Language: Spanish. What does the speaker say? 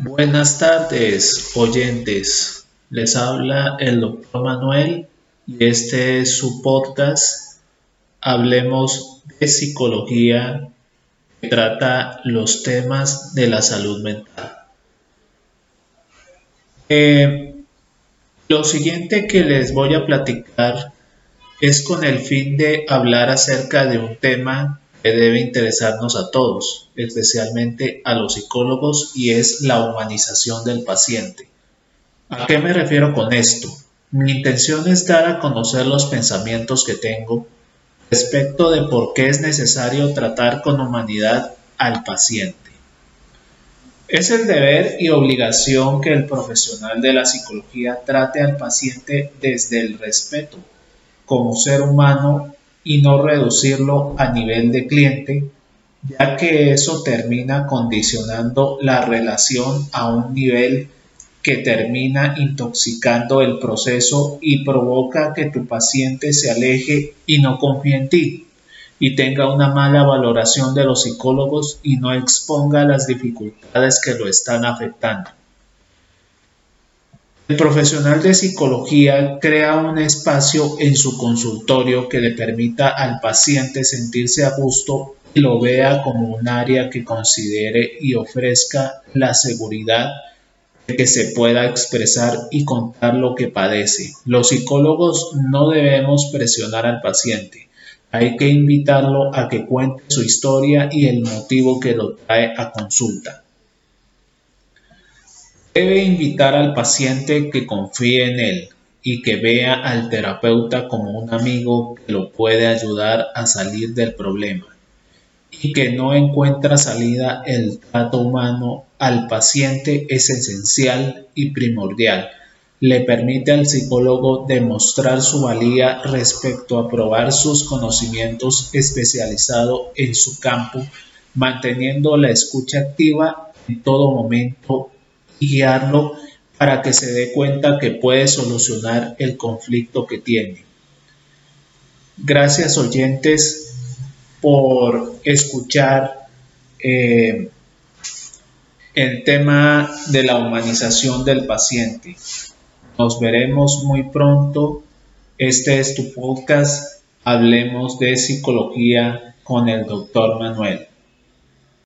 Buenas tardes, oyentes. Les habla el doctor Manuel y este es su podcast. Hablemos de psicología que trata los temas de la salud mental. Eh, lo siguiente que les voy a platicar es con el fin de hablar acerca de un tema debe interesarnos a todos, especialmente a los psicólogos, y es la humanización del paciente. ¿A qué me refiero con esto? Mi intención es dar a conocer los pensamientos que tengo respecto de por qué es necesario tratar con humanidad al paciente. Es el deber y obligación que el profesional de la psicología trate al paciente desde el respeto como ser humano y no reducirlo a nivel de cliente, ya que eso termina condicionando la relación a un nivel que termina intoxicando el proceso y provoca que tu paciente se aleje y no confíe en ti y tenga una mala valoración de los psicólogos y no exponga las dificultades que lo están afectando. El profesional de psicología crea un espacio en su consultorio que le permita al paciente sentirse a gusto y lo vea como un área que considere y ofrezca la seguridad de que se pueda expresar y contar lo que padece. Los psicólogos no debemos presionar al paciente hay que invitarlo a que cuente su historia y el motivo que lo trae a consulta. Debe invitar al paciente que confíe en él y que vea al terapeuta como un amigo que lo puede ayudar a salir del problema y que no encuentra salida el trato humano al paciente es esencial y primordial. Le permite al psicólogo demostrar su valía respecto a probar sus conocimientos especializados en su campo, manteniendo la escucha activa en todo momento y guiarlo para que se dé cuenta que puede solucionar el conflicto que tiene. Gracias oyentes por escuchar eh, el tema de la humanización del paciente. Nos veremos muy pronto. Este es tu podcast. Hablemos de psicología con el doctor Manuel.